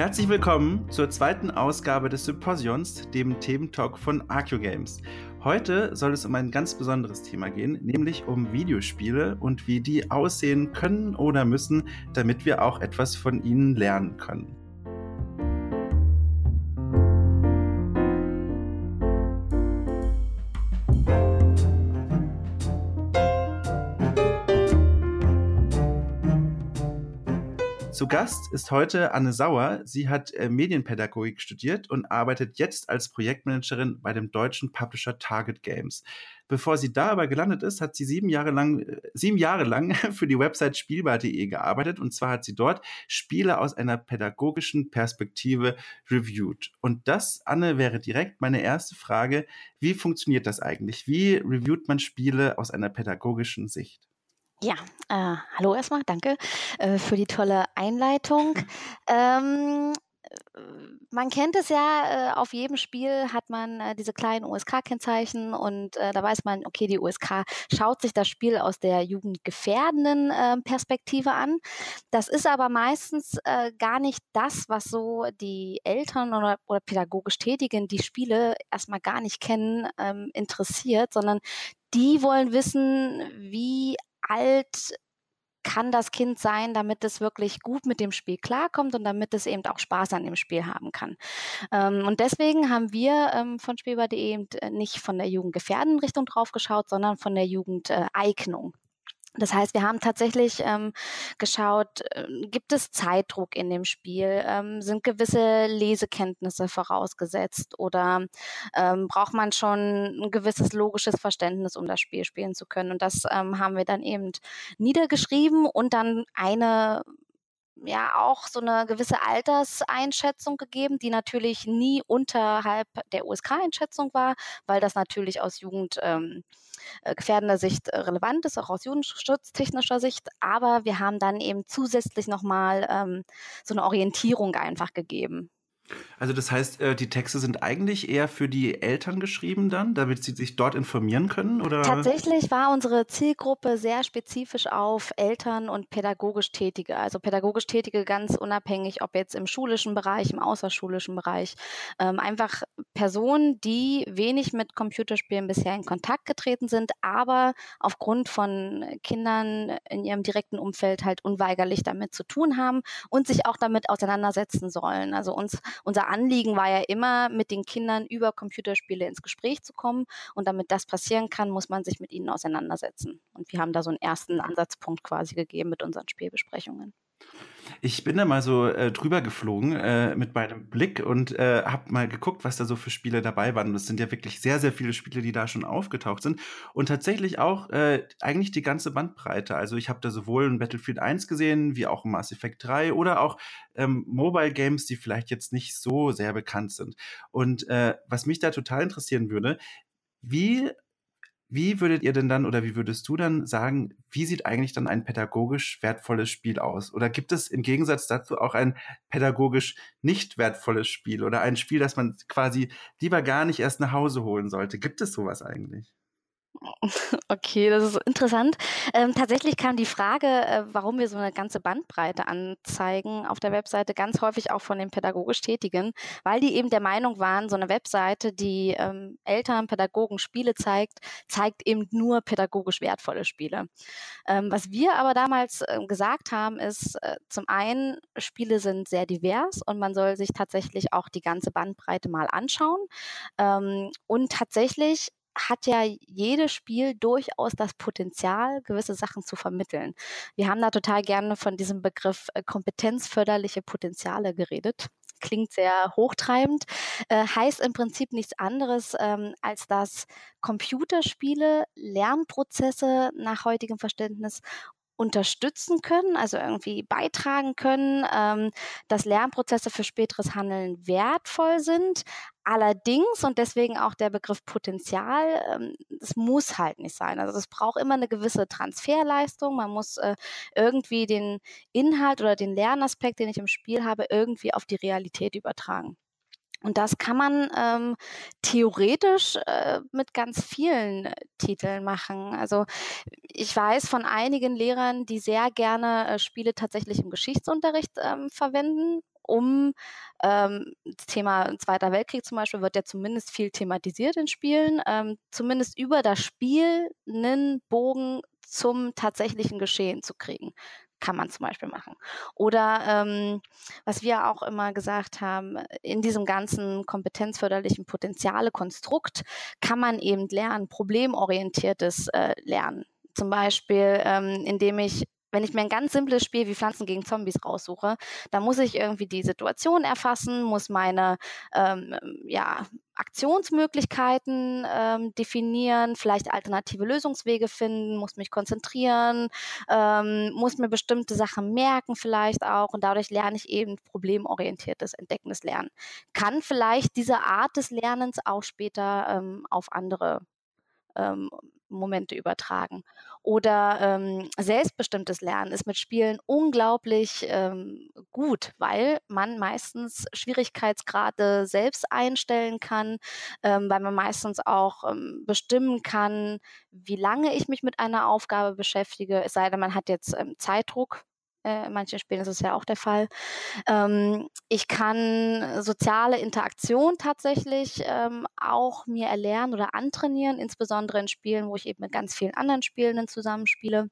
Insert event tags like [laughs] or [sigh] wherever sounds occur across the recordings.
Herzlich willkommen zur zweiten Ausgabe des Symposions, dem Thementalk von Arceo Games. Heute soll es um ein ganz besonderes Thema gehen, nämlich um Videospiele und wie die aussehen können oder müssen, damit wir auch etwas von ihnen lernen können. Zu Gast ist heute Anne Sauer. Sie hat äh, Medienpädagogik studiert und arbeitet jetzt als Projektmanagerin bei dem deutschen Publisher Target Games. Bevor sie da aber gelandet ist, hat sie sieben Jahre lang, äh, sieben Jahre lang [laughs] für die Website spielbar.de gearbeitet. Und zwar hat sie dort Spiele aus einer pädagogischen Perspektive reviewed. Und das, Anne, wäre direkt meine erste Frage. Wie funktioniert das eigentlich? Wie reviewt man Spiele aus einer pädagogischen Sicht? Ja, äh, hallo erstmal, danke äh, für die tolle Einleitung. [laughs] Ähm, äh, man kennt es ja, äh, auf jedem Spiel hat man äh, diese kleinen USK-Kennzeichen und äh, da weiß man, okay, die USK schaut sich das Spiel aus der jugendgefährdenden äh, Perspektive an. Das ist aber meistens äh, gar nicht das, was so die Eltern oder, oder pädagogisch Tätigen, die Spiele erstmal gar nicht kennen, ähm, interessiert, sondern die wollen wissen, wie alt kann das Kind sein, damit es wirklich gut mit dem Spiel klarkommt und damit es eben auch Spaß an dem Spiel haben kann. Ähm, und deswegen haben wir ähm, von Spielbar.de eben äh, nicht von der Jugendgefährdenrichtung drauf geschaut, sondern von der Jugendeignung. Das heißt, wir haben tatsächlich ähm, geschaut, äh, gibt es Zeitdruck in dem Spiel, ähm, sind gewisse Lesekenntnisse vorausgesetzt oder ähm, braucht man schon ein gewisses logisches Verständnis, um das Spiel spielen zu können. Und das ähm, haben wir dann eben niedergeschrieben und dann eine ja auch so eine gewisse Alterseinschätzung gegeben, die natürlich nie unterhalb der USK-Einschätzung war, weil das natürlich aus jugendgefährdender ähm, äh, Sicht äh, relevant ist, auch aus jugendschutztechnischer Sicht. Aber wir haben dann eben zusätzlich nochmal ähm, so eine Orientierung einfach gegeben. Also das heißt, äh, die Texte sind eigentlich eher für die Eltern geschrieben dann, damit sie sich dort informieren können, oder? Tatsächlich war unsere Zielgruppe sehr spezifisch auf Eltern und pädagogisch Tätige. Also pädagogisch Tätige ganz unabhängig, ob jetzt im schulischen Bereich, im außerschulischen Bereich. Ähm, einfach Personen, die wenig mit Computerspielen bisher in Kontakt getreten sind, aber aufgrund von Kindern in ihrem direkten Umfeld halt unweigerlich damit zu tun haben und sich auch damit auseinandersetzen sollen. Also uns unser Anliegen war ja immer, mit den Kindern über Computerspiele ins Gespräch zu kommen. Und damit das passieren kann, muss man sich mit ihnen auseinandersetzen. Und wir haben da so einen ersten Ansatzpunkt quasi gegeben mit unseren Spielbesprechungen. Ich bin da mal so äh, drüber geflogen äh, mit meinem Blick und äh, habe mal geguckt, was da so für Spiele dabei waren. Das sind ja wirklich sehr, sehr viele Spiele, die da schon aufgetaucht sind. Und tatsächlich auch äh, eigentlich die ganze Bandbreite. Also ich habe da sowohl ein Battlefield 1 gesehen, wie auch ein Mass Effect 3 oder auch ähm, Mobile Games, die vielleicht jetzt nicht so sehr bekannt sind. Und äh, was mich da total interessieren würde, wie wie würdet ihr denn dann oder wie würdest du dann sagen, wie sieht eigentlich dann ein pädagogisch wertvolles Spiel aus? Oder gibt es im Gegensatz dazu auch ein pädagogisch nicht wertvolles Spiel oder ein Spiel, das man quasi lieber gar nicht erst nach Hause holen sollte? Gibt es sowas eigentlich? Okay, das ist interessant. Ähm, tatsächlich kam die Frage, äh, warum wir so eine ganze Bandbreite anzeigen auf der Webseite, ganz häufig auch von den pädagogisch Tätigen, weil die eben der Meinung waren, so eine Webseite, die ähm, Eltern, Pädagogen Spiele zeigt, zeigt eben nur pädagogisch wertvolle Spiele. Ähm, was wir aber damals äh, gesagt haben, ist äh, zum einen, Spiele sind sehr divers und man soll sich tatsächlich auch die ganze Bandbreite mal anschauen. Ähm, und tatsächlich hat ja jedes Spiel durchaus das Potenzial, gewisse Sachen zu vermitteln. Wir haben da total gerne von diesem Begriff äh, kompetenzförderliche Potenziale geredet. Klingt sehr hochtreibend, äh, heißt im Prinzip nichts anderes, ähm, als dass Computerspiele Lernprozesse nach heutigem Verständnis unterstützen können, also irgendwie beitragen können, ähm, dass Lernprozesse für späteres Handeln wertvoll sind. Allerdings, und deswegen auch der Begriff Potenzial, ähm, es muss halt nicht sein. Also es braucht immer eine gewisse Transferleistung. Man muss äh, irgendwie den Inhalt oder den Lernaspekt, den ich im Spiel habe, irgendwie auf die Realität übertragen. Und das kann man ähm, theoretisch äh, mit ganz vielen äh, Titeln machen. Also ich weiß von einigen Lehrern, die sehr gerne äh, Spiele tatsächlich im Geschichtsunterricht ähm, verwenden um ähm, das Thema Zweiter Weltkrieg zum Beispiel wird ja zumindest viel thematisiert in Spielen, ähm, zumindest über das Spiel einen Bogen zum tatsächlichen Geschehen zu kriegen kann man zum Beispiel machen. Oder ähm, was wir auch immer gesagt haben, in diesem ganzen kompetenzförderlichen Potenziale-Konstrukt kann man eben lernen, problemorientiertes äh, Lernen. Zum Beispiel, ähm, indem ich wenn ich mir ein ganz simples Spiel wie Pflanzen gegen Zombies raussuche, dann muss ich irgendwie die Situation erfassen, muss meine ähm, ja, Aktionsmöglichkeiten ähm, definieren, vielleicht alternative Lösungswege finden, muss mich konzentrieren, ähm, muss mir bestimmte Sachen merken vielleicht auch und dadurch lerne ich eben problemorientiertes, entdeckendes Lernen. Kann vielleicht diese Art des Lernens auch später ähm, auf andere ähm, Momente übertragen. Oder ähm, selbstbestimmtes Lernen ist mit Spielen unglaublich ähm, gut, weil man meistens Schwierigkeitsgrade selbst einstellen kann, ähm, weil man meistens auch ähm, bestimmen kann, wie lange ich mich mit einer Aufgabe beschäftige, es sei denn, man hat jetzt ähm, Zeitdruck, äh, in Spielen ist es ja auch der Fall. Ähm, ich kann soziale Interaktion tatsächlich ähm, auch mir erlernen oder antrainieren, insbesondere in Spielen, wo ich eben mit ganz vielen anderen Spielenden zusammenspiele.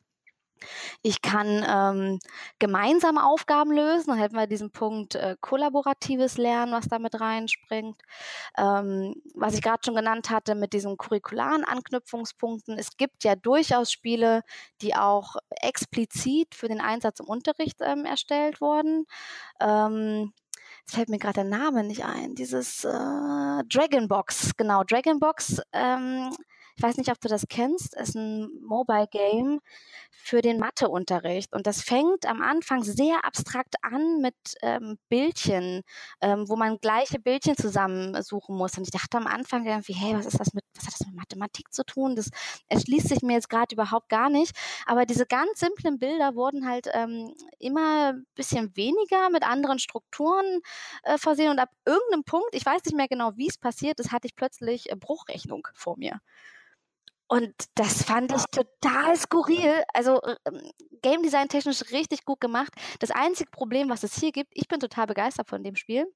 Ich kann ähm, gemeinsame Aufgaben lösen. Dann hätten wir diesen Punkt äh, kollaboratives Lernen, was damit reinspringt. Ähm, was ich gerade schon genannt hatte mit diesen curricularen Anknüpfungspunkten. Es gibt ja durchaus Spiele, die auch explizit für den Einsatz im Unterricht ähm, erstellt wurden. Ähm, Jetzt fällt mir gerade der Name nicht ein. Dieses äh, Dragonbox, genau, Dragonbox. Ähm, ich weiß nicht, ob du das kennst, ist ein Mobile Game für den Matheunterricht. Und das fängt am Anfang sehr abstrakt an mit ähm, Bildchen, ähm, wo man gleiche Bildchen zusammensuchen muss. Und ich dachte am Anfang irgendwie, hey, was ist das mit, was hat das mit Mathematik zu tun? Das erschließt sich mir jetzt gerade überhaupt gar nicht. Aber diese ganz simplen Bilder wurden halt ähm, immer ein bisschen weniger mit anderen Strukturen äh, versehen. Und ab irgendeinem Punkt, ich weiß nicht mehr genau, wie es passiert ist, hatte ich plötzlich äh, Bruchrechnung vor mir. Und das fand ich total skurril. Also ähm, Game Design technisch richtig gut gemacht. Das einzige Problem, was es hier gibt, ich bin total begeistert von dem Spiel.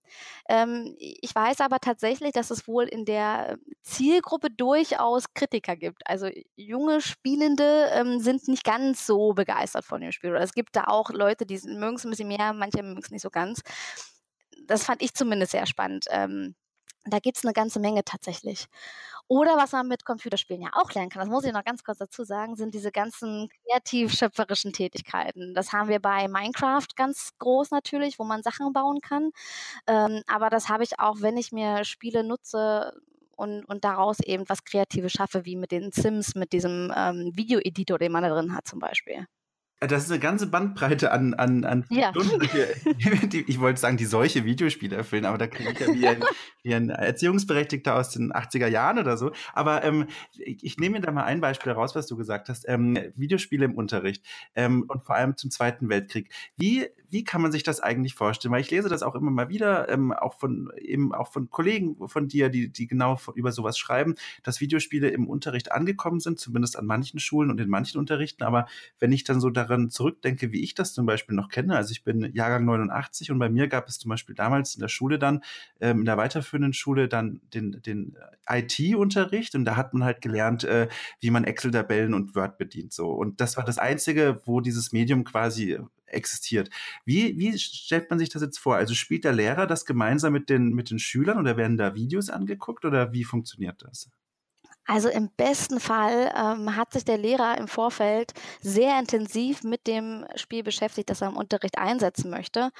Ähm, ich weiß aber tatsächlich, dass es wohl in der Zielgruppe durchaus Kritiker gibt. Also junge Spielende ähm, sind nicht ganz so begeistert von dem Spiel. Oder es gibt da auch Leute, die mögen es ein bisschen mehr, manche mögen es nicht so ganz. Das fand ich zumindest sehr spannend. Ähm, da gibt es eine ganze Menge tatsächlich. Oder was man mit Computerspielen ja auch lernen kann, das muss ich noch ganz kurz dazu sagen, sind diese ganzen kreativ-schöpferischen Tätigkeiten. Das haben wir bei Minecraft ganz groß natürlich, wo man Sachen bauen kann. Ähm, aber das habe ich auch, wenn ich mir Spiele nutze, und, und daraus eben was Kreatives schaffe, wie mit den Sims, mit diesem ähm, Video-Editor, den man da drin hat zum Beispiel. Äh, das ist eine ganze Bandbreite an, an, an ja. die, ich wollte sagen, die solche Videospiele erfüllen, aber da klingt ja wie ein, wie ein Erziehungsberechtigter aus den 80er Jahren oder so. Aber ähm, ich, ich nehme mir da mal ein Beispiel heraus, was du gesagt hast. Ähm, Videospiele im Unterricht ähm, und vor allem zum Zweiten Weltkrieg. Wie, wie kann man sich das eigentlich vorstellen? Weil ich lese das auch immer mal wieder, ähm, auch von eben auch von Kollegen von dir, die, die genau über sowas schreiben, dass Videospiele im Unterricht angekommen sind, zumindest an manchen Schulen und in manchen Unterrichten. Aber wenn ich dann so daran zurückdenke, wie ich das zum Beispiel noch kenne, also ich bin Jahrgang 89 und bei mir gab es zum Beispiel damals in der Schule dann, ähm, in der weiterführenden Schule dann den, den IT-Unterricht und da hat man halt gelernt, äh, wie man Excel-Tabellen und Word bedient so. Und das war das Einzige, wo dieses Medium quasi existiert. Wie, wie stellt man sich das jetzt vor? Also spielt der Lehrer das gemeinsam mit den, mit den Schülern oder werden da Videos angeguckt oder wie funktioniert das? Also im besten Fall ähm, hat sich der Lehrer im Vorfeld sehr intensiv mit dem Spiel beschäftigt, das er im Unterricht einsetzen möchte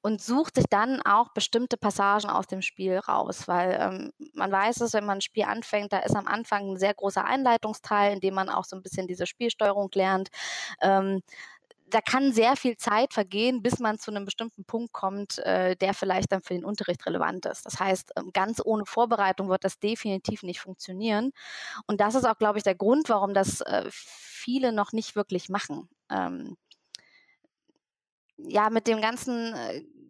und sucht sich dann auch bestimmte Passagen aus dem Spiel raus, weil ähm, man weiß es, wenn man ein Spiel anfängt, da ist am Anfang ein sehr großer Einleitungsteil, in dem man auch so ein bisschen diese Spielsteuerung lernt. Ähm, da kann sehr viel Zeit vergehen, bis man zu einem bestimmten Punkt kommt, äh, der vielleicht dann für den Unterricht relevant ist. Das heißt, ähm, ganz ohne Vorbereitung wird das definitiv nicht funktionieren. Und das ist auch, glaube ich, der Grund, warum das äh, viele noch nicht wirklich machen. Ähm, ja, mit dem ganzen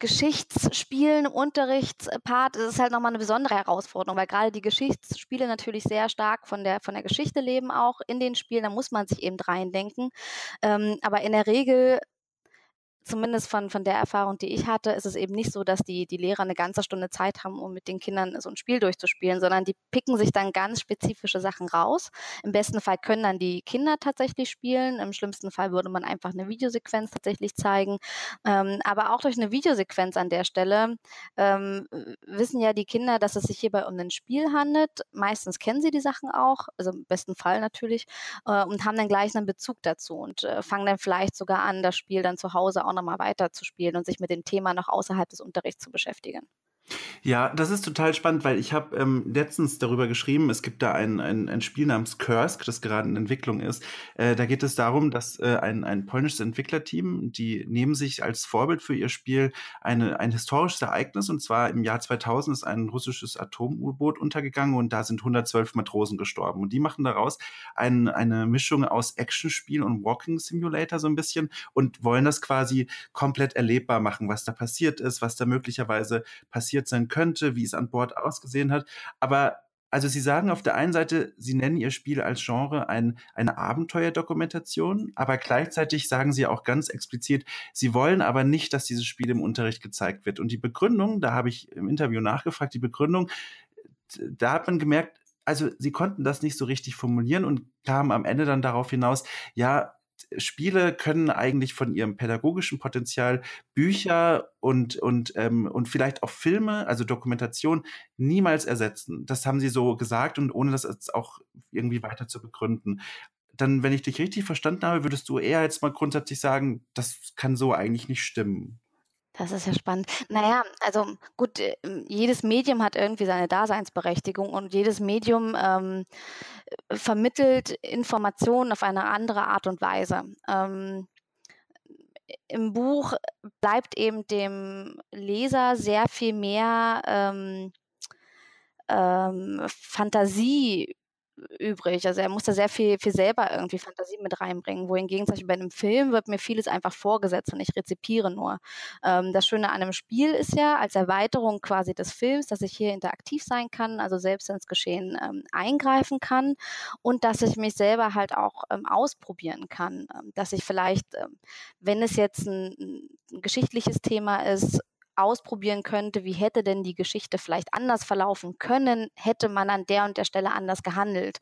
Geschichtsspielen, Unterrichtspart ist es halt nochmal eine besondere Herausforderung, weil gerade die Geschichtsspiele natürlich sehr stark von der, von der Geschichte leben auch in den Spielen. Da muss man sich eben reindenken. Ähm, aber in der Regel zumindest von, von der Erfahrung, die ich hatte, ist es eben nicht so, dass die, die Lehrer eine ganze Stunde Zeit haben, um mit den Kindern so ein Spiel durchzuspielen, sondern die picken sich dann ganz spezifische Sachen raus. Im besten Fall können dann die Kinder tatsächlich spielen. Im schlimmsten Fall würde man einfach eine Videosequenz tatsächlich zeigen. Ähm, aber auch durch eine Videosequenz an der Stelle ähm, wissen ja die Kinder, dass es sich hierbei um ein Spiel handelt. Meistens kennen sie die Sachen auch, also im besten Fall natürlich, äh, und haben dann gleich einen Bezug dazu und äh, fangen dann vielleicht sogar an, das Spiel dann zu Hause auch nochmal weiterzuspielen und sich mit dem Thema noch außerhalb des Unterrichts zu beschäftigen. Ja, das ist total spannend, weil ich habe ähm, letztens darüber geschrieben, es gibt da ein, ein, ein Spiel namens Kursk, das gerade in Entwicklung ist. Äh, da geht es darum, dass äh, ein, ein polnisches Entwicklerteam, die nehmen sich als Vorbild für ihr Spiel eine, ein historisches Ereignis, und zwar im Jahr 2000 ist ein russisches Atom-U-Boot untergegangen und da sind 112 Matrosen gestorben. Und die machen daraus ein, eine Mischung aus Actionspiel und Walking Simulator so ein bisschen und wollen das quasi komplett erlebbar machen, was da passiert ist, was da möglicherweise passiert passiert sein könnte, wie es an Bord ausgesehen hat. Aber also Sie sagen auf der einen Seite, Sie nennen Ihr Spiel als Genre ein, eine Abenteuerdokumentation, aber gleichzeitig sagen Sie auch ganz explizit, Sie wollen aber nicht, dass dieses Spiel im Unterricht gezeigt wird. Und die Begründung, da habe ich im Interview nachgefragt, die Begründung, da hat man gemerkt, also Sie konnten das nicht so richtig formulieren und kamen am Ende dann darauf hinaus, ja, Spiele können eigentlich von ihrem pädagogischen Potenzial Bücher und, und, ähm, und vielleicht auch Filme, also Dokumentation, niemals ersetzen. Das haben sie so gesagt und ohne das jetzt auch irgendwie weiter zu begründen. Dann, wenn ich dich richtig verstanden habe, würdest du eher jetzt mal grundsätzlich sagen, das kann so eigentlich nicht stimmen. Das ist ja spannend. Naja, also gut, äh, jedes Medium hat irgendwie seine Daseinsberechtigung und jedes Medium ähm, vermittelt Informationen auf eine andere Art und Weise. Ähm, Im Buch bleibt eben dem Leser sehr viel mehr ähm, ähm, Fantasie übrig. Also er muss da sehr viel, viel selber irgendwie Fantasie mit reinbringen. Wohingegen zum Beispiel bei einem Film wird mir vieles einfach vorgesetzt und ich rezipiere nur. Ähm, das Schöne an einem Spiel ist ja als Erweiterung quasi des Films, dass ich hier interaktiv sein kann, also selbst ins Geschehen ähm, eingreifen kann und dass ich mich selber halt auch ähm, ausprobieren kann. Ähm, dass ich vielleicht, ähm, wenn es jetzt ein, ein geschichtliches Thema ist, ausprobieren könnte, wie hätte denn die Geschichte vielleicht anders verlaufen können, hätte man an der und der Stelle anders gehandelt.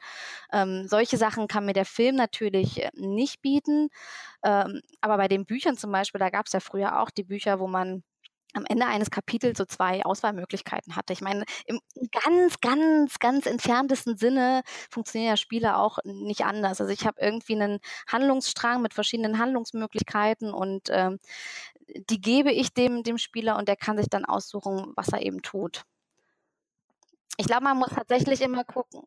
Ähm, solche Sachen kann mir der Film natürlich äh, nicht bieten. Ähm, aber bei den Büchern zum Beispiel, da gab es ja früher auch die Bücher, wo man am Ende eines Kapitels so zwei Auswahlmöglichkeiten hatte. Ich meine, im ganz, ganz, ganz entferntesten Sinne funktionieren ja Spiele auch nicht anders. Also ich habe irgendwie einen Handlungsstrang mit verschiedenen Handlungsmöglichkeiten und ähm, die gebe ich dem, dem Spieler und der kann sich dann aussuchen, was er eben tut. Ich glaube, man muss tatsächlich immer gucken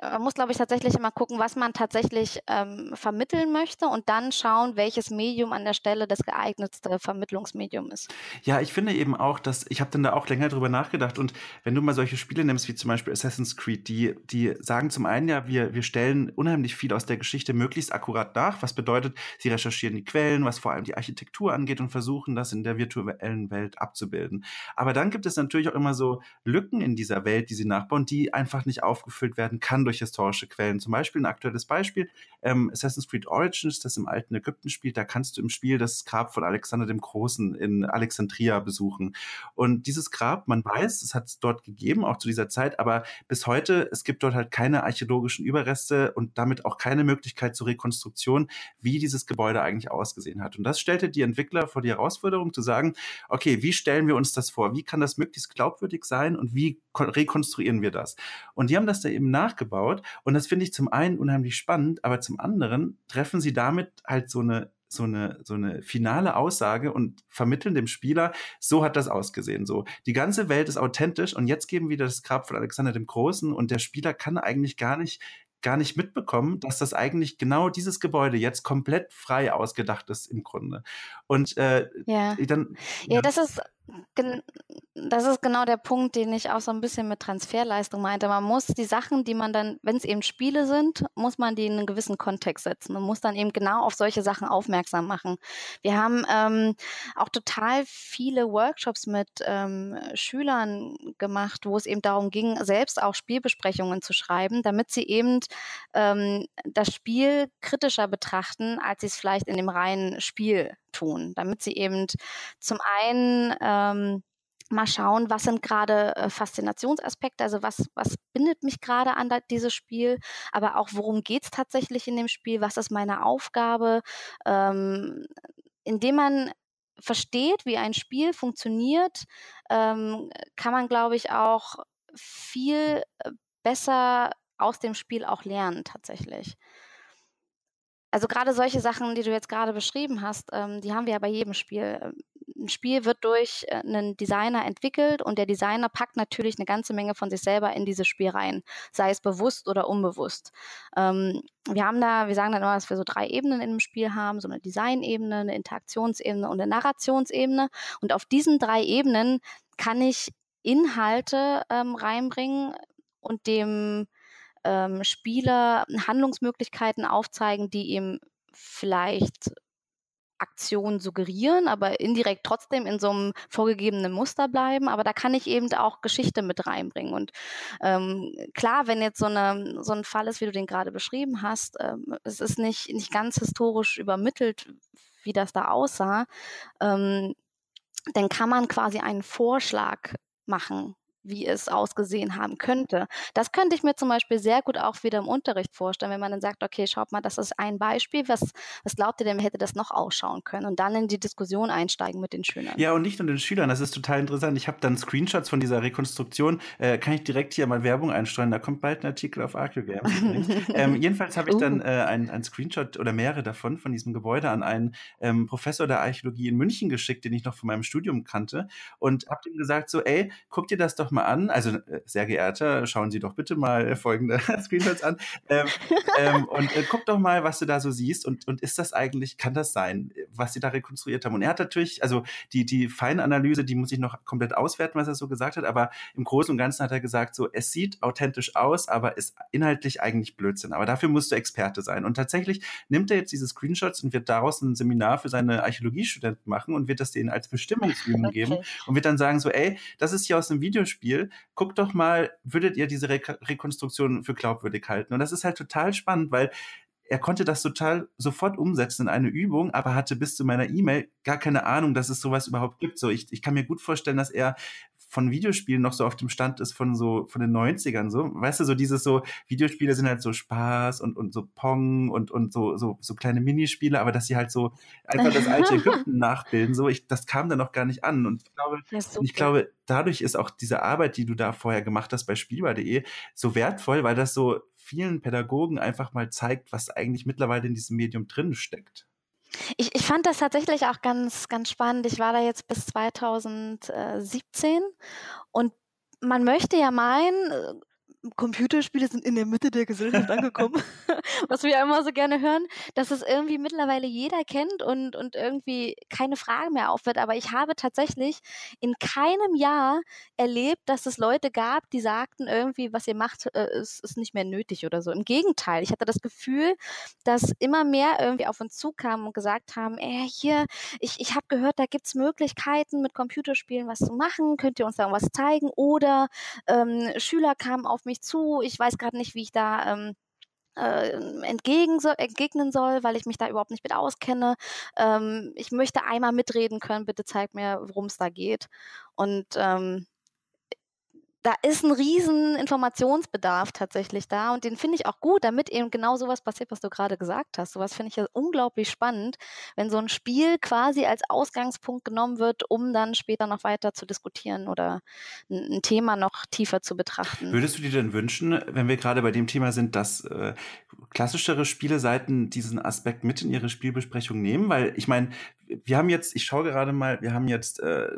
man muss, glaube ich, tatsächlich immer gucken, was man tatsächlich ähm, vermitteln möchte und dann schauen, welches Medium an der Stelle das geeignetste Vermittlungsmedium ist. Ja, ich finde eben auch, dass ich habe dann da auch länger drüber nachgedacht und wenn du mal solche Spiele nimmst, wie zum Beispiel Assassin's Creed, die, die sagen zum einen ja, wir, wir stellen unheimlich viel aus der Geschichte möglichst akkurat nach, was bedeutet, sie recherchieren die Quellen, was vor allem die Architektur angeht und versuchen das in der virtuellen Welt abzubilden. Aber dann gibt es natürlich auch immer so Lücken in dieser Welt, die sie nachbauen, die einfach nicht aufgefüllt werden kann kann durch historische Quellen. Zum Beispiel ein aktuelles Beispiel, ähm, Assassin's Creed Origins, das im alten Ägypten spielt, da kannst du im Spiel das Grab von Alexander dem Großen in Alexandria besuchen. Und dieses Grab, man weiß, es hat es dort gegeben, auch zu dieser Zeit, aber bis heute, es gibt dort halt keine archäologischen Überreste und damit auch keine Möglichkeit zur Rekonstruktion, wie dieses Gebäude eigentlich ausgesehen hat. Und das stellte die Entwickler vor die Herausforderung zu sagen, okay, wie stellen wir uns das vor? Wie kann das möglichst glaubwürdig sein und wie rekonstruieren wir das? Und die haben das da eben nachgebaut. Und das finde ich zum einen unheimlich spannend, aber zum anderen treffen sie damit halt so eine so eine, so eine finale Aussage und vermitteln dem Spieler, so hat das ausgesehen. So, die ganze Welt ist authentisch und jetzt geben wir das Grab von Alexander dem Großen und der Spieler kann eigentlich gar nicht gar nicht mitbekommen, dass das eigentlich genau dieses Gebäude jetzt komplett frei ausgedacht ist im Grunde. Und äh, ja. dann. Ja, ja, das ist das ist genau der Punkt, den ich auch so ein bisschen mit Transferleistung meinte. Man muss die Sachen, die man dann, wenn es eben Spiele sind, muss man die in einen gewissen Kontext setzen. Man muss dann eben genau auf solche Sachen aufmerksam machen. Wir haben ähm, auch total viele Workshops mit ähm, Schülern gemacht, wo es eben darum ging, selbst auch Spielbesprechungen zu schreiben, damit sie eben ähm, das Spiel kritischer betrachten, als sie es vielleicht in dem reinen Spiel tun, damit sie eben zum einen ähm, mal schauen, was sind gerade äh, Faszinationsaspekte, also was, was bindet mich gerade an da, dieses Spiel, aber auch worum geht es tatsächlich in dem Spiel, was ist meine Aufgabe, ähm, indem man versteht, wie ein Spiel funktioniert, ähm, kann man, glaube ich, auch viel äh, besser aus dem Spiel auch lernen tatsächlich. Also gerade solche Sachen, die du jetzt gerade beschrieben hast, ähm, die haben wir ja bei jedem Spiel. Ähm, ein Spiel wird durch äh, einen Designer entwickelt und der Designer packt natürlich eine ganze Menge von sich selber in dieses Spiel rein, sei es bewusst oder unbewusst. Ähm, wir haben da, wir sagen dann immer, dass wir so drei Ebenen in dem Spiel haben, so eine Designebene, eine Interaktionsebene und eine Narrationsebene. Und auf diesen drei Ebenen kann ich Inhalte ähm, reinbringen und dem ähm, Spieler Handlungsmöglichkeiten aufzeigen, die ihm vielleicht Aktion suggerieren, aber indirekt trotzdem in so einem vorgegebenen Muster bleiben. Aber da kann ich eben auch Geschichte mit reinbringen. Und ähm, klar, wenn jetzt so, eine, so ein Fall ist, wie du den gerade beschrieben hast, ähm, es ist nicht, nicht ganz historisch übermittelt, wie das da aussah, ähm, dann kann man quasi einen Vorschlag machen, wie es ausgesehen haben könnte. Das könnte ich mir zum Beispiel sehr gut auch wieder im Unterricht vorstellen, wenn man dann sagt, okay, schaut mal, das ist ein Beispiel, was, was glaubt ihr denn, hätte das noch ausschauen können? Und dann in die Diskussion einsteigen mit den Schülern. Ja, und nicht nur den Schülern, das ist total interessant. Ich habe dann Screenshots von dieser Rekonstruktion, äh, kann ich direkt hier mal Werbung einstreuen, da kommt bald ein Artikel auf Archivware. [laughs] ähm, jedenfalls habe ich uh. dann äh, ein, ein Screenshot oder mehrere davon von diesem Gebäude an einen ähm, Professor der Archäologie in München geschickt, den ich noch von meinem Studium kannte und habe ihm gesagt so, ey, guck dir das doch mal mal an. Also, äh, sehr geehrter, schauen Sie doch bitte mal folgende [laughs] Screenshots an. Ähm, ähm, und äh, guck doch mal, was du da so siehst. Und, und ist das eigentlich, kann das sein, was Sie da rekonstruiert haben? Und er hat natürlich, also die, die Feinanalyse, die muss ich noch komplett auswerten, was er so gesagt hat. Aber im Großen und Ganzen hat er gesagt, so, es sieht authentisch aus, aber ist inhaltlich eigentlich Blödsinn. Aber dafür musst du Experte sein. Und tatsächlich nimmt er jetzt diese Screenshots und wird daraus ein Seminar für seine Archäologiestudenten machen und wird das denen als Bestimmungsübung okay. geben und wird dann sagen, so, ey, das ist hier aus einem Videospiel Spiel. Guckt doch mal, würdet ihr diese Re Rekonstruktion für glaubwürdig halten? Und das ist halt total spannend, weil er konnte das total sofort umsetzen in eine Übung, aber hatte bis zu meiner E-Mail gar keine Ahnung, dass es sowas überhaupt gibt. So, ich, ich kann mir gut vorstellen, dass er von Videospielen noch so auf dem Stand ist von so von den 90ern so. Weißt du so dieses so Videospiele sind halt so Spaß und und so Pong und und so so so kleine Minispiele aber dass sie halt so einfach das alte [laughs] Ägypten nachbilden so ich das kam da noch gar nicht an. Und ich glaube ich glaube dadurch ist auch diese Arbeit die du da vorher gemacht hast bei spielbar.de so wertvoll weil das so vielen Pädagogen einfach mal zeigt was eigentlich mittlerweile in diesem Medium drin steckt ich, ich fand das tatsächlich auch ganz, ganz spannend. Ich war da jetzt bis 2017 und man möchte ja meinen, Computerspiele sind in der Mitte der Gesellschaft angekommen, [laughs] [laughs] was wir immer so gerne hören, dass es irgendwie mittlerweile jeder kennt und, und irgendwie keine Frage mehr aufwirft. Aber ich habe tatsächlich in keinem Jahr erlebt, dass es Leute gab, die sagten irgendwie, was ihr macht, äh, ist, ist nicht mehr nötig oder so. Im Gegenteil, ich hatte das Gefühl, dass immer mehr irgendwie auf uns zukamen und gesagt haben, ey, hier, ich, ich habe gehört, da gibt es Möglichkeiten, mit Computerspielen was zu machen, könnt ihr uns da irgendwas zeigen? Oder ähm, Schüler kamen auf mich mich zu, ich weiß gerade nicht, wie ich da ähm, äh, entgegen so, entgegnen soll, weil ich mich da überhaupt nicht mit auskenne. Ähm, ich möchte einmal mitreden können, bitte zeig mir, worum es da geht. Und ähm, da ist ein riesen Informationsbedarf tatsächlich da und den finde ich auch gut, damit eben genau sowas passiert, was du gerade gesagt hast. Sowas finde ich ja unglaublich spannend, wenn so ein Spiel quasi als Ausgangspunkt genommen wird, um dann später noch weiter zu diskutieren oder ein, Thema noch tiefer zu betrachten. Würdest du dir denn wünschen, wenn wir gerade bei dem Thema sind, dass äh, klassischere Spieleseiten diesen Aspekt mit in ihre Spielbesprechung nehmen? Weil ich meine, wir haben jetzt, ich schaue gerade mal, wir haben jetzt äh,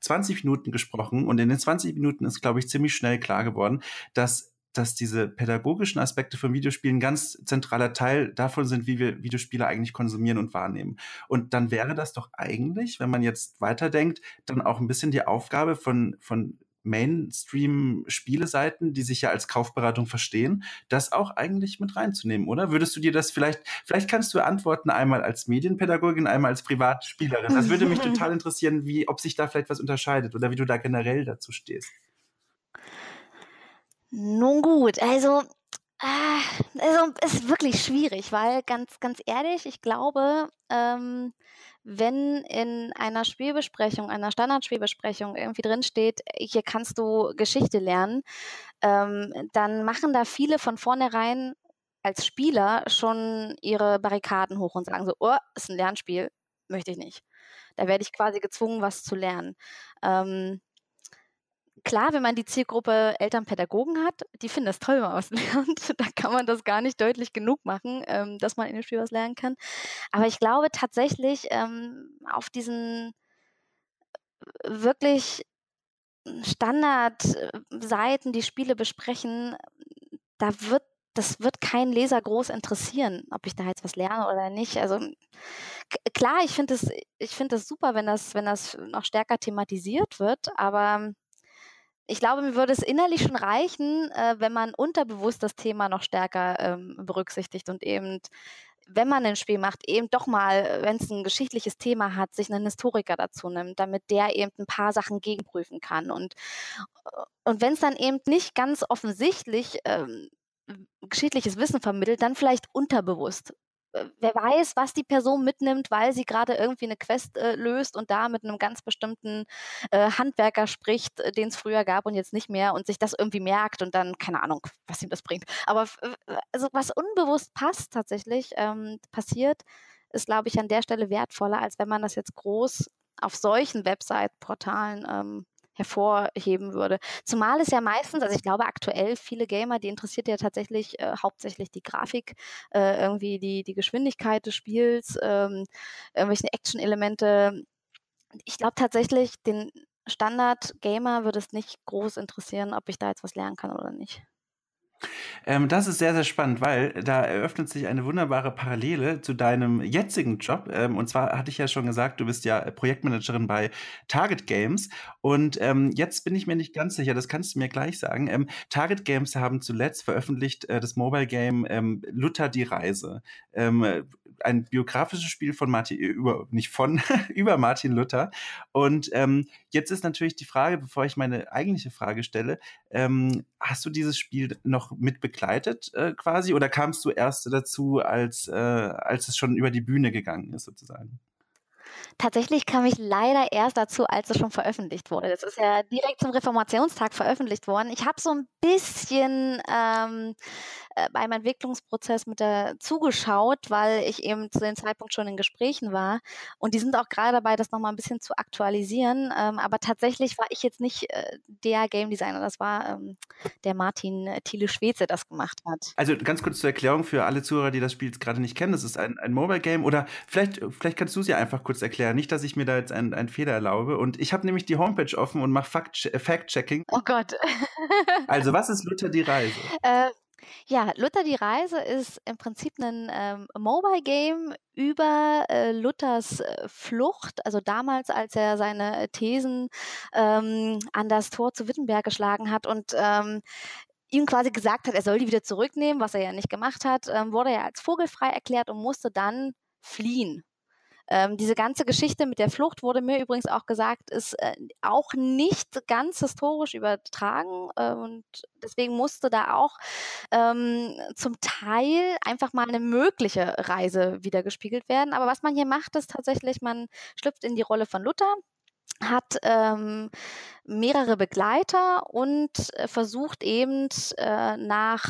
20 Minuten gesprochen und in den 20 Minuten ist, glaube ich, ziemlich schnell klar geworden, dass dass diese pädagogischen Aspekte von Videospielen ganz zentraler Teil davon sind, wie wir Videospiele eigentlich konsumieren und wahrnehmen. Und dann wäre das doch eigentlich, wenn man jetzt weiterdenkt, dann auch ein bisschen die Aufgabe von, von Mainstream-Spieleseiten, die sich ja als Kaufberatung verstehen, das auch eigentlich mit reinzunehmen, oder? Würdest du dir das vielleicht, vielleicht kannst du antworten einmal als Medienpädagogin, einmal als Privatspielerin. Das würde mich total interessieren, wie, ob sich da vielleicht was unterscheidet oder wie du da generell dazu stehst. Nun gut, also Ah, also, ist wirklich schwierig, weil ganz ganz ehrlich, ich glaube, ähm, wenn in einer Spielbesprechung, einer Standardspielbesprechung irgendwie drinsteht: „Hier kannst du Geschichte lernen“, ähm, dann machen da viele von vornherein als Spieler schon ihre Barrikaden hoch und sagen so: „Oh, ist 'n Lernspiel, möchte ich nicht.“ Da werde ich quasi gezwungen, was zu lernen. Ähm klar, wenn man die Zielgruppe Eltern, Pädagogen hat, die finden das toll, wenn man was [laughs] lernt. Da kann man das gar nicht deutlich genug machen, ähm, dass man in dem Spiel was lernen kann. Aber ich glaube tatsächlich, ähm, auf diesen wirklich Standardseiten, die Spiele besprechen, da wird das wird keinen Leser groß interessieren, ob ich da jetzt was lerne oder nicht. Also klar, ich finde es ich finde es super, wenn das wenn das noch stärker thematisiert wird, aber ich glaube, mir würde es innerlich schon reichen, äh, wenn man unterbewusst das Thema noch stärker, ähm, berücksichtigt und eben, wenn man 'nen Spiel macht, eben doch mal, wenn's 'n geschichtliches Thema hat, sich 'nen Historiker dazu nimmt, damit der eben 'n paar Sachen gegenprüfen kann. Und äh, und wenn's dann eben nicht ganz offensichtlich, ähm, geschichtliches Wissen vermittelt, dann vielleicht unterbewusst. Äh, wer weiß, was die Person mitnimmt, weil sie grade irgendwie 'ne Quest, äh, löst und da mit 'nem ganz bestimmten, äh, Handwerker spricht, äh, den's früher gab und jetzt nicht mehr und sich das irgendwie merkt und dann keine Ahnung, was ihm das bringt. Aber also, was unbewusst passt tatsächlich ähm, passiert, ist, glaube ich, an der Stelle wertvoller, als wenn man das jetzt groß auf solchen Website-Portalen, ähm, hervorheben würde. Zumal es ja meistens also, ich glaube aktuell viele Gamer, die interessiert ja tatsächlich, äh, hauptsächlich die Grafik, äh, irgendwie die die Geschwindigkeit des Spiels, ähm, irgendwelche Actionelemente. Ich glaube tatsächlich, den Standard-Gamer würde es nicht groß interessieren, ob ich da jetzt was lernen kann oder nicht. Ähm, das ist sehr, sehr spannend, weil da eröffnet sich eine wunderbare Parallele zu deinem jetzigen Job. Ähm, und zwar hatte ich ja schon gesagt, du bist ja Projektmanagerin bei Target Games. Und ähm, jetzt bin ich mir nicht ganz sicher, das kannst du mir gleich sagen. Ähm, Target Games haben zuletzt veröffentlicht äh, das Mobile Game ähm, Luther die Reise. Ähm, ein biografisches Spiel von Martin, über, nicht von, [laughs] über Martin Luther. Und jetzt ist natürlich die Frage, bevor ich meine eigentliche Frage stelle, hast du dieses Spiel noch mit begleitet äh, quasi oder kamst du erst dazu, als, äh, als es schon über die Bühne gegangen ist sozusagen? Tatsächlich kam ich leider erst dazu, als es schon veröffentlicht wurde. Das ist ja direkt zum Reformationstag veröffentlicht worden. Ich habe so 'n bisschen, ähm, äh, beim Entwicklungsprozess mit der zugeschaut, weil ich eben zu dem Zeitpunkt schon in Gesprächen war. Und die sind auch grade dabei, das noch mal 'n bisschen zu aktualisieren. Ähm, aber tatsächlich war ich jetzt nicht, äh, der Game Designer. Das war, ähm, der Martin, äh, Thiele Schweze, der das gemacht hat. Also, ganz kurz zur Erklärung für alle Zuhörer, die das Spiel jetzt grade nicht kennen. Das ist ein ein Mobile Game oder vielleicht vielleicht kannst du's ja einfach kurz erklären. Nicht, dass ich mir da jetzt einen einen Fehler erlaube. Und ich habe nämlich die Homepage offen und mache äh, Fact-Checking. Oh Gott. Also, [laughs] was ist Luther die Reise? Äh, ja, Luther die Reise ist im Prinzip 'nen, ähm, Mobile Game über, äh, Luthers, äh, Flucht. Also, damals, als er seine Thesen, ähm, an das Tor zu Wittenberg geschlagen hat und, ähm, ihm quasi gesagt hat, er soll die wieder zurücknehmen, was er ja nicht gemacht hat, ähm, wurde er als vogelfrei erklärt und musste dann fliehen. Ähm, diese ganze Geschichte mit der Flucht wurde mir übrigens auch gesagt, ist, äh, auch nicht ganz historisch übertragen, äh, und deswegen musste da auch, ähm, zum Teil einfach mal 'ne mögliche Reise widergespiegelt werden. Aber was man hier macht, ist tatsächlich, man schlüpft in die Rolle von Luther, hat, ähm, mehrere Begleiter und, äh, versucht eben, äh, nach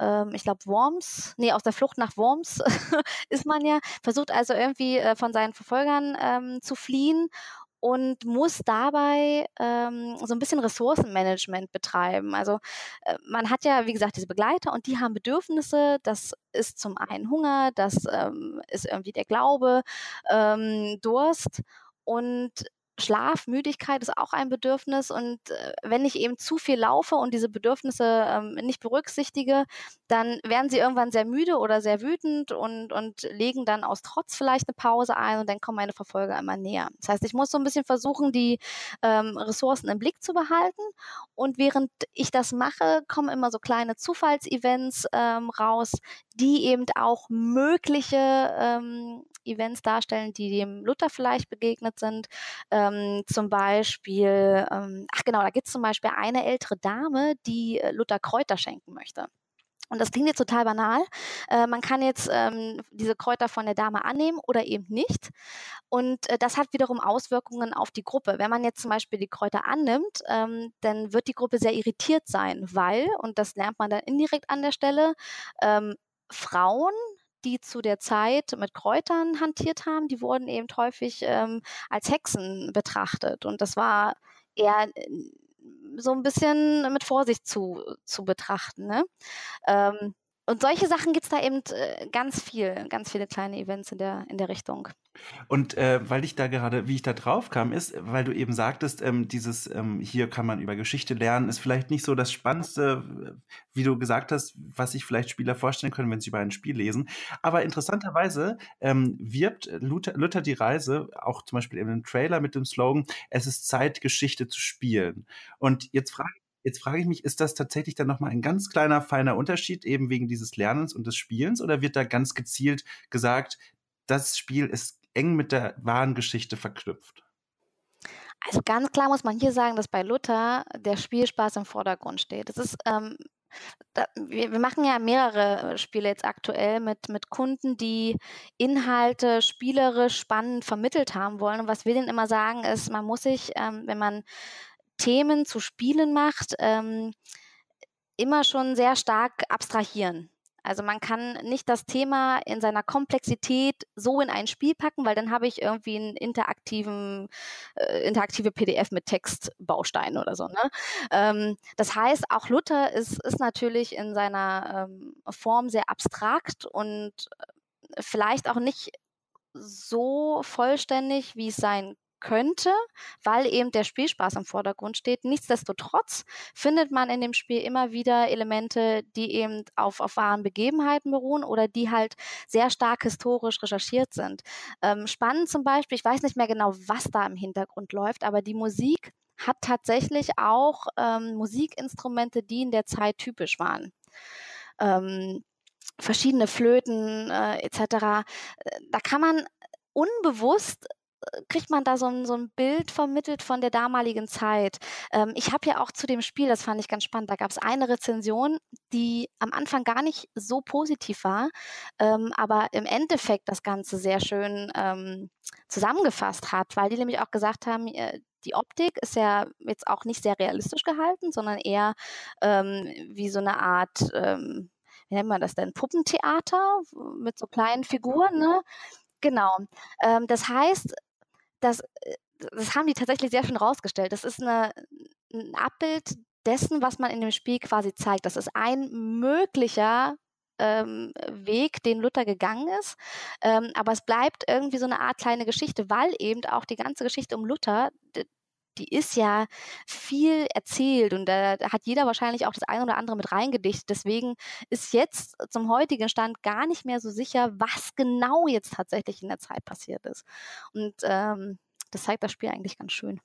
ähm, ich glaube Worms ne, aus der Flucht nach Worms [laughs] ist man ja, versucht also irgendwie, äh, von seinen Verfolgern, ähm, zu fliehen und muss dabei, ähm, so 'n bisschen Ressourcenmanagement betreiben. Also, äh, man hat ja, wie gesagt, diese Begleiter und die haben Bedürfnisse. Das ist zum einen Hunger, das, ähm, ist irgendwie der Glaube, ähm, Durst und Schlaf, Müdigkeit ist auch ein Bedürfnis. Und, äh, wenn ich eben zu viel laufe und diese Bedürfnisse, ähm, nicht berücksichtige, dann werden sie irgendwann sehr müde oder sehr wütend und und legen dann aus Trotz vielleicht 'ne Pause ein und dann kommen meine Verfolger immer näher. Das heißt, ich muss so 'n bisschen versuchen, die, ähm, Ressourcen im Blick zu behalten. Und während ich das mache, kommen immer so kleine Zufallsevents, ähm, raus, die eben auch mögliche, ähm, Events darstellen, die dem Luther vielleicht begegnet sind. Ähm, zum Beispiel ähm, ach genau, da gibt's zum Beispiel eine ältere Dame, die, äh, Luther Kräuter schenken möchte. Und das klingt jetzt total banal. Äh, man kann jetzt ähm, diese Kräuter von der Dame annehmen oder eben nicht. Und äh, das hat wiederum Auswirkungen auf die Gruppe. Wenn man jetzt zum Beispiel die Kräuter annimmt, ähm, dann wird die Gruppe sehr irritiert sein, weil, und das lernt man dann indirekt an der Stelle, ähm, Frauen die zu der Zeit mit Kräutern hantiert haben, die wurden eben häufig ähm, als Hexen betrachtet. Und das war eher so ein bisschen mit Vorsicht zu, zu betrachten. Ne? Ähm, und solche Sachen gibt es da eben äh, ganz viel, ganz viele kleine Events in der, in der Richtung. Und äh, weil ich da gerade, wie ich da drauf kam, ist, weil du eben sagtest, ähm, dieses ähm, hier kann man über Geschichte lernen, ist vielleicht nicht so das Spannendste, wie du gesagt hast, was sich vielleicht Spieler vorstellen können, wenn sie über ein Spiel lesen. Aber interessanterweise ähm, wirbt Luther, Luther die Reise auch zum Beispiel in einem Trailer mit dem Slogan, es ist Zeit, Geschichte zu spielen. Und jetzt frage Jetzt frage ich mich, ist das tatsächlich dann nochmal ein ganz kleiner, feiner Unterschied, eben wegen dieses Lernens und des Spielens? Oder wird da ganz gezielt gesagt, das Spiel ist eng mit der wahren Geschichte verknüpft? Also ganz klar muss man hier sagen, dass bei Luther der Spielspaß im Vordergrund steht. Das ist, ähm, da, wir, wir, machen ja mehrere Spiele jetzt aktuell mit, mit Kunden, die Inhalte spielerisch spannend vermittelt haben wollen. Und was wir denen immer sagen, ist, man muss sich, ähm, wenn man Themen zu Spielen macht, ähm, immer schon sehr stark abstrahieren. Also man kann nicht das Thema in seiner Komplexität so in ein Spiel packen, weil dann habe ich irgendwie einen interaktiven, äh, interaktive PDF mit Textbausteinen oder so. Ne? Ähm, das heißt, auch Luther ist, ist natürlich in seiner ähm, Form sehr abstrakt und äh, vielleicht auch nicht so vollständig, wie es sein könnte, weil eben der Spielspaß im Vordergrund steht. Nichtsdestotrotz findet man in dem Spiel immer wieder Elemente, die eben auf, auf wahren Begebenheiten beruhen oder die halt sehr stark historisch recherchiert sind. Ähm, spannend zum Beispiel, ich weiß nicht mehr genau, was da im Hintergrund läuft, aber die Musik hat tatsächlich auch ähm, Musikinstrumente, die in der Zeit typisch waren. Ähm, verschiedene Flöten äh, etc. Äh, da kann man unbewusst kriegt man da so ein, so ein Bild vermittelt von der damaligen Zeit. Ähm, ich habe ja auch zu dem Spiel, das fand ich ganz spannend, da gab es eine Rezension, die am Anfang gar nicht so positiv war, ähm, aber im Endeffekt das Ganze sehr schön ähm, zusammengefasst hat, weil die nämlich auch gesagt haben, äh, die Optik ist ja jetzt auch nicht sehr realistisch gehalten, sondern eher ähm, wie so eine Art, ähm, wie nennt man das denn, Puppentheater mit so kleinen Figuren, ne? Genau. Ähm, das heißt, das, äh, das haben die tatsächlich sehr schön rausgestellt. Das ist eine, ein Abbild dessen, was man in dem Spiel quasi zeigt. Das ist ein möglicher ähm, Weg, den Luther gegangen ist. Ähm, aber es bleibt irgendwie so eine Art kleine Geschichte, weil eben auch die ganze Geschichte um Luther, die ist ja viel erzählt und da hat jeder wahrscheinlich auch das eine oder andere mit reingedichtet. Deswegen ist jetzt zum heutigen Stand gar nicht mehr so sicher, was genau jetzt tatsächlich in der Zeit passiert ist. Und ähm, das zeigt das Spiel eigentlich ganz schön.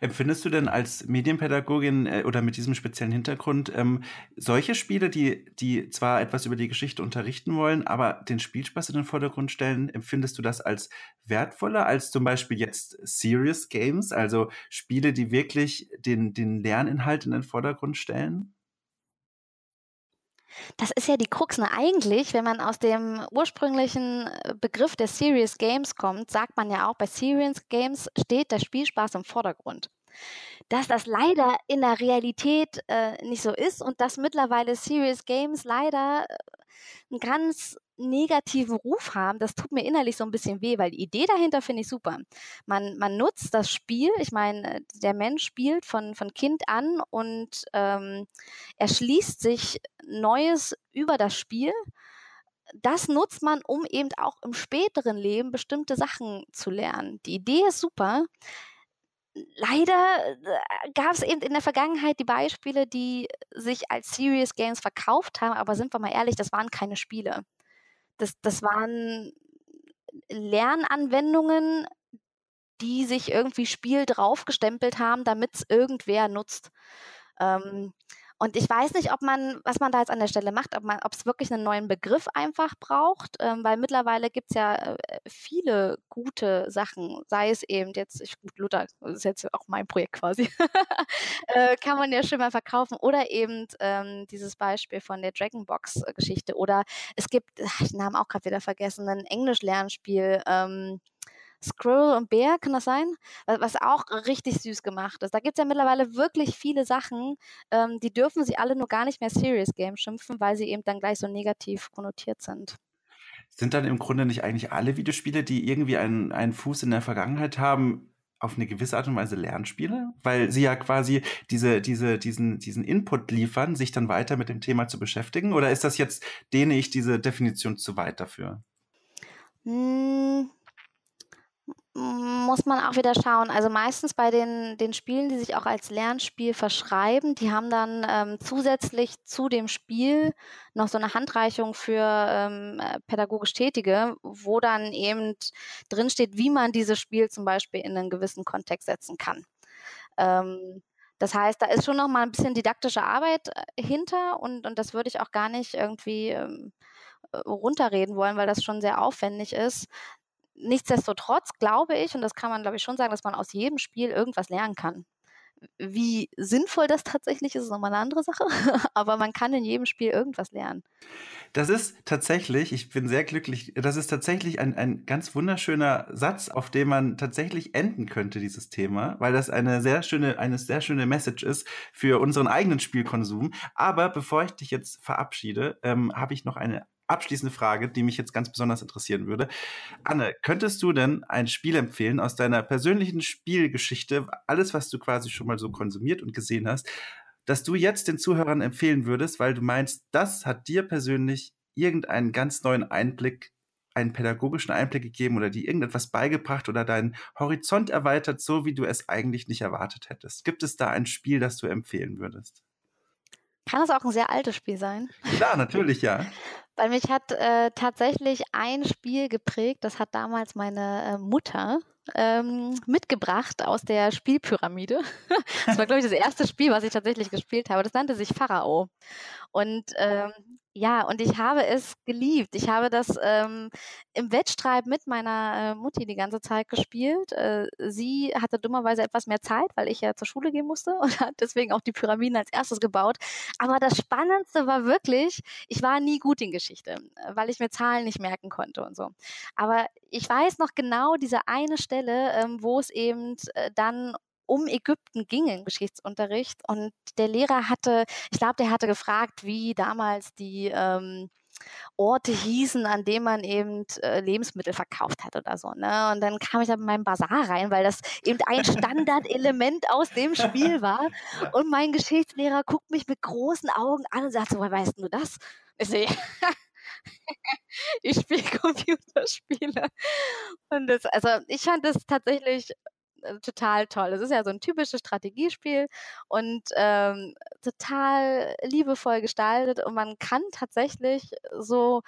Empfindest du denn als Medienpädagogin äh, oder mit diesem speziellen Hintergrund ähm, solche Spiele, die, die zwar etwas über die Geschichte unterrichten wollen, aber den Spielspaß in den Vordergrund stellen, empfindest du das als wertvoller als zum Beispiel jetzt Serious Games, also Spiele, die wirklich den, den Lerninhalt in den Vordergrund stellen? Das ist ja die Krux. Ne? Eigentlich, wenn man aus dem ursprünglichen äh, Begriff der Serious Games kommt, sagt man ja auch, bei Serious Games steht der Spielspaß im Vordergrund. Dass das leider in der Realität äh, nicht so ist und dass mittlerweile Serious Games leider äh, ein ganz negativen Ruf haben, das tut mir innerlich so ein bisschen weh, weil die Idee dahinter finde ich super. Man, man nutzt das Spiel, ich meine, der Mensch spielt von, von Kind an und ähm, erschließt sich Neues über das Spiel. Das nutzt man, um eben auch im späteren Leben bestimmte Sachen zu lernen. Die Idee ist super. Leider äh, gab es eben in der Vergangenheit die Beispiele, die sich als Serious Games verkauft haben, aber sind wir mal ehrlich, das waren keine Spiele. Das, das waren Lernanwendungen, die sich irgendwie Spiel draufgestempelt haben, damit es irgendwer nutzt. Ähm, und ich weiß nicht, ob man, was man da jetzt an der Stelle macht, ob ob es wirklich einen neuen Begriff einfach braucht, ähm, weil mittlerweile gibt es ja äh, viele gute Sachen, sei es eben jetzt, ich, gut, Luther, das ist jetzt auch mein Projekt quasi, [laughs] äh, kann man ja schon mal verkaufen, oder eben ähm, dieses Beispiel von der Dragonbox-Geschichte, oder es gibt, ach, den Namen auch gerade wieder vergessen, ein Englisch-Lernspiel, ähm, Squirrel und Bear, kann das sein? Was auch richtig süß gemacht ist. Da gibt es ja mittlerweile wirklich viele Sachen, ähm, die dürfen sie alle nur gar nicht mehr Serious Game schimpfen, weil sie eben dann gleich so negativ konnotiert sind. Sind dann im Grunde nicht eigentlich alle Videospiele, die irgendwie einen, einen Fuß in der Vergangenheit haben, auf eine gewisse Art und Weise Lernspiele? Weil sie ja quasi diese, diese, diesen, diesen Input liefern, sich dann weiter mit dem Thema zu beschäftigen? Oder ist das jetzt, dehne ich diese Definition zu weit dafür? Hm, muss man auch wieder schauen. Also meistens bei den, den Spielen, die sich auch als Lernspiel verschreiben, die haben dann ähm, zusätzlich zu dem Spiel noch so eine Handreichung für ähm, äh, pädagogisch Tätige, wo dann eben drinsteht, wie man dieses Spiel zum Beispiel in einen gewissen Kontext setzen kann. Ähm, das heißt, da ist schon noch mal ein bisschen didaktische Arbeit äh, hinter und, und das würde ich auch gar nicht irgendwie ähm, äh, runterreden wollen, weil das schon sehr aufwendig ist. Nichtsdestotrotz glaube ich, und das kann man, glaube ich, schon sagen, dass man aus jedem Spiel irgendwas lernen kann. Wie sinnvoll das tatsächlich ist, ist nochmal eine andere Sache. [laughs] Aber man kann in jedem Spiel irgendwas lernen. Das ist tatsächlich, ich bin sehr glücklich, das ist tatsächlich ein, ein ganz wunderschöner Satz, auf dem man tatsächlich enden könnte, dieses Thema, weil das eine sehr schöne, eine sehr schöne Message ist für unseren eigenen Spielkonsum. Aber bevor ich dich jetzt verabschiede, ähm, habe ich noch eine abschließende Frage, die mich jetzt ganz besonders interessieren würde. Anne, könntest du denn ein Spiel empfehlen aus deiner persönlichen Spielgeschichte, alles, was du quasi schon mal so konsumiert und gesehen hast, dass du jetzt den Zuhörern empfehlen würdest, weil du meinst, das hat dir persönlich irgendeinen ganz neuen Einblick, einen pädagogischen Einblick gegeben oder dir irgendetwas beigebracht oder deinen Horizont erweitert, so wie du es eigentlich nicht erwartet hättest. Gibt es da ein Spiel, das du empfehlen würdest? Kann das auch ein sehr altes Spiel sein? Klar, natürlich, ja. [laughs] Weil mich hat äh, tatsächlich ein Spiel geprägt, das hat damals meine äh, Mutter ähm, mitgebracht aus der Spielpyramide. [laughs] das war, glaube ich, das erste Spiel, was ich tatsächlich gespielt habe. Das nannte sich Pharao. Und ähm, ja, und ich habe es geliebt. Ich habe das ähm, im Wettstreit mit meiner äh, Mutti die ganze Zeit gespielt. Äh, sie hatte dummerweise etwas mehr Zeit, weil ich ja zur Schule gehen musste [laughs] und hat deswegen auch die Pyramiden als erstes gebaut. Aber das Spannendste war wirklich, ich war nie gut in Geschichte, weil ich mir Zahlen nicht merken konnte und so. Aber ich weiß noch genau diese eine Stelle, ähm, wo es eben äh, dann um Ägypten ging im Geschichtsunterricht. Und der Lehrer hatte, ich glaube, der hatte gefragt, wie damals die ähm, Orte hießen, an denen man eben äh, Lebensmittel verkauft hat oder so. Ne? Und dann kam ich da mit meinem Bazar rein, weil das eben ein Standardelement aus dem Spiel war. Und mein Geschichtslehrer guckt mich mit großen Augen an und sagt so, woher weißt du das? Ich sehe, [laughs] ich spiele Computerspiele. Und das, also ich fand das tatsächlich äh, total toll. Es ist ja so ein typisches Strategiespiel und ähm, total liebevoll gestaltet und man kann tatsächlich so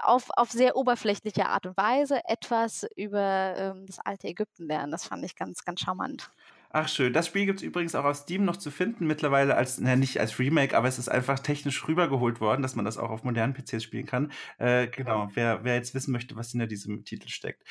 auf, auf sehr oberflächliche Art und Weise etwas über ähm, das alte Ägypten lernen. Das fand ich ganz, ganz charmant. Ach schön. Das Spiel gibt es übrigens auch auf Steam noch zu finden, mittlerweile als, na, nicht als Remake, aber es ist einfach technisch rübergeholt worden, dass man das auch auf modernen PCs spielen kann. Äh, genau, wer, wer jetzt wissen möchte, was hinter diesem Titel steckt.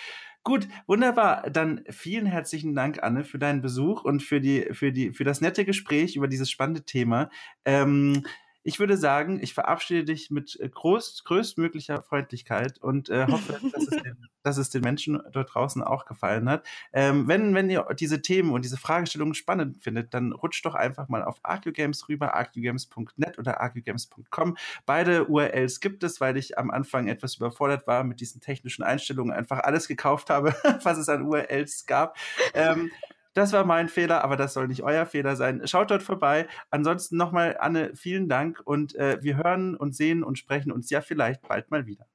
Gut, wunderbar. Dann vielen herzlichen Dank, Anne, für deinen Besuch und für, die, für, die, für das nette Gespräch über dieses spannende Thema. Ähm, ich würde sagen, ich verabschiede dich mit äh, groß, größtmöglicher Freundlichkeit und äh, hoffe, dass, es den, [laughs] dass, es den, Menschen dort draußen auch gefallen hat. Ähm, wenn, wenn ihr diese Themen und diese Fragestellungen spannend findet, dann rutscht doch einfach mal auf ArcuGames rüber, arcugames.net oder arcugames.com. Beide URLs gibt es, weil ich am Anfang etwas überfordert war mit diesen technischen Einstellungen, einfach alles gekauft habe, [laughs] was es an URLs gab. Ähm, das war mein Fehler, aber das soll nicht euer Fehler sein. Schaut dort vorbei. Ansonsten nochmal, Anne, vielen Dank und äh, wir hören und sehen und sprechen uns ja vielleicht bald mal wieder.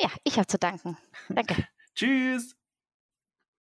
Ja, ich habe zu danken. Danke. [laughs] Tschüss.